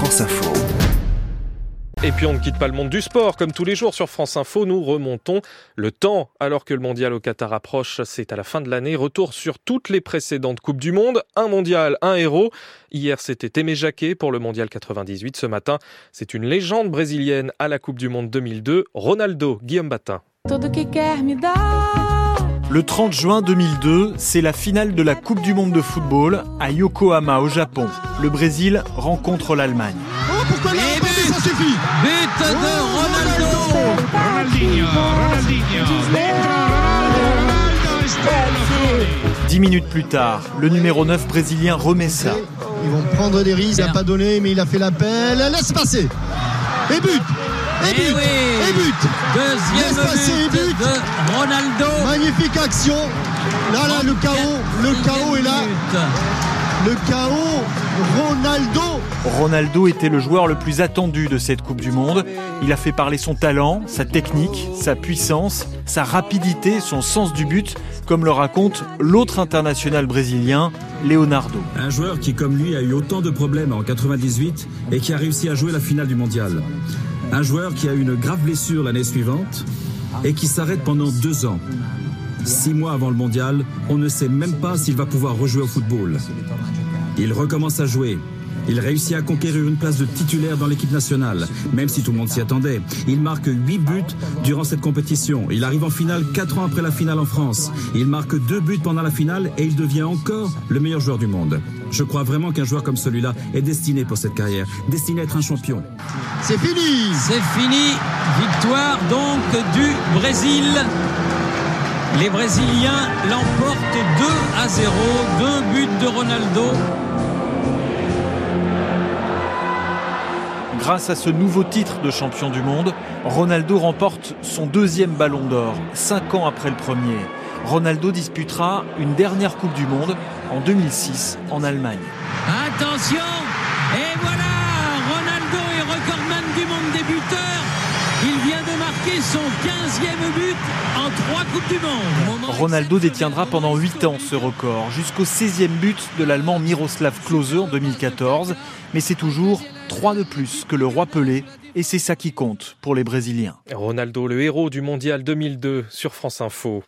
France Info. Et puis on ne quitte pas le monde du sport. Comme tous les jours sur France Info, nous remontons le temps. Alors que le mondial au Qatar approche, c'est à la fin de l'année. Retour sur toutes les précédentes Coupes du Monde. Un mondial, un héros. Hier, c'était Aimé Jacquet pour le mondial 98. Ce matin, c'est une légende brésilienne à la Coupe du Monde 2002, Ronaldo Guillaume Batin. Le 30 juin 2002, c'est la finale de la Coupe du Monde de football à Yokohama au Japon. Le Brésil rencontre l'Allemagne. Oh, pourquoi là ça suffit But de Ronaldo. Ronaldinho, Dix minutes plus tard, le numéro 9 brésilien remet ça. Ils vont prendre des risques, il n'a pas donné, mais il a fait l'appel. Laisse passer. Et but et Eh but oui. Et but Deuxième Laisse passer, but, but. de Ronaldo. Magnifique action Là, là, le chaos, le chaos est là. Le chaos, Ronaldo Ronaldo était le joueur le plus attendu de cette Coupe du Monde. Il a fait parler son talent, sa technique, sa puissance, sa rapidité, son sens du but, comme le raconte l'autre international brésilien, Leonardo. Un joueur qui, comme lui, a eu autant de problèmes en 98 et qui a réussi à jouer la finale du mondial. Un joueur qui a eu une grave blessure l'année suivante et qui s'arrête pendant deux ans. Six mois avant le mondial, on ne sait même pas s'il va pouvoir rejouer au football. Il recommence à jouer. Il réussit à conquérir une place de titulaire dans l'équipe nationale, même si tout le monde s'y attendait. Il marque 8 buts durant cette compétition. Il arrive en finale 4 ans après la finale en France. Il marque 2 buts pendant la finale et il devient encore le meilleur joueur du monde. Je crois vraiment qu'un joueur comme celui-là est destiné pour cette carrière, destiné à être un champion. C'est fini C'est fini. Victoire donc du Brésil. Les Brésiliens l'emportent 2 à 0. Deux buts de Ronaldo. Grâce à ce nouveau titre de champion du monde, Ronaldo remporte son deuxième ballon d'or, cinq ans après le premier. Ronaldo disputera une dernière Coupe du Monde en 2006 en Allemagne. Attention Et voilà Ronaldo est recordman du monde des buteurs. Il vient de marquer son 15e but en trois Coupes du Monde. Moment Ronaldo détiendra pendant 8 ans ce record, jusqu'au 16e but de l'Allemand Miroslav Klose en 2014. Mais c'est toujours 3 de plus que le roi Pelé, et c'est ça qui compte pour les Brésiliens. Ronaldo, le héros du mondial 2002 sur France Info.